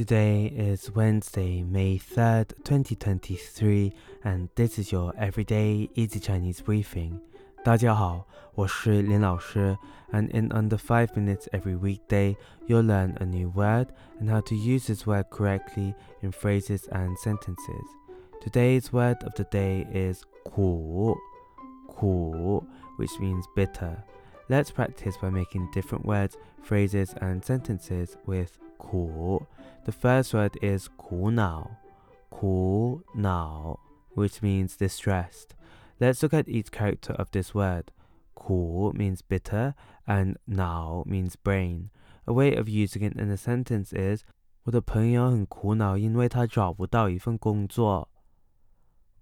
Today is Wednesday, May 3rd, 2023, and this is your everyday easy Chinese briefing. 大家好，我是林老师, and in under 5 minutes every weekday, you'll learn a new word and how to use this word correctly in phrases and sentences. Today's word of the day is 苦,苦, which means bitter. Let's practice by making different words, phrases, and sentences with 苦. The first word is 苦恼,苦恼, which means distressed. Let's look at each character of this word. 苦 means bitter and 恼 means brain. A way of using it in a sentence is 我的朋友很苦恼，因为他找不到一份工作。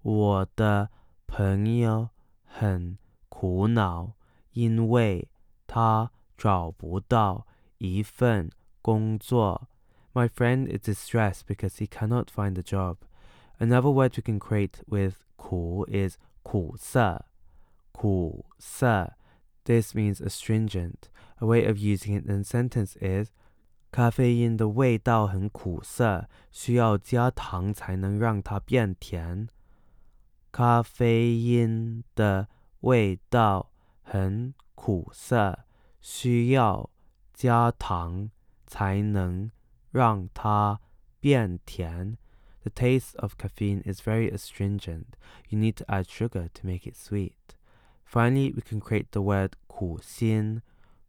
我的朋友很苦恼，因为他找不到一份 工作。My friend is distressed because he cannot find a job. Another word we can create with 苦 is 苦涩,苦涩. This means astringent. A way of using it in a sentence is 咖啡因的味道很苦涩，需要加糖才能让它变甜。咖啡因的味道很苦涩，需要加糖 才能让它变甜。The taste of caffeine is very astringent. You need to add sugar to make it sweet. Finally, we can create the word 苦心,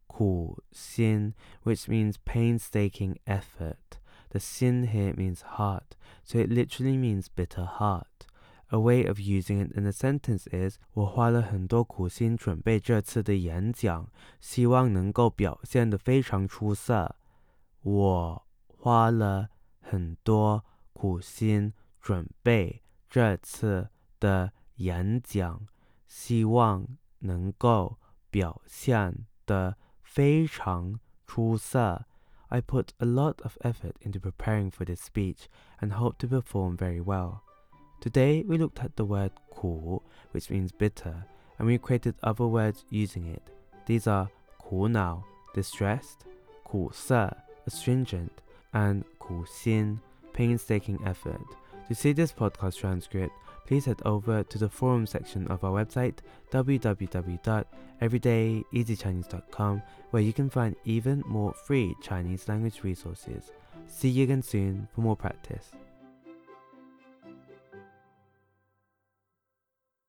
苦心, which means painstaking effort. The xin here means heart, so it literally means bitter heart. A way of using it in a sentence is 我花了很多苦心准备这次的演讲，希望能够表现得非常出色。我花了很多苦心准备这次的演讲，希望能够表现得非常出色。I put a lot of effort into preparing for this speech and hope to perform very well. Today we looked at the word 苦, which means bitter, and we created other words using it. These are 苦恼, distressed, 苦涩, astringent, and 苦心, painstaking effort. To see this podcast transcript, please head over to the forum section of our website www.everydayeasychinese.com where you can find even more free Chinese language resources. See you again soon for more practice.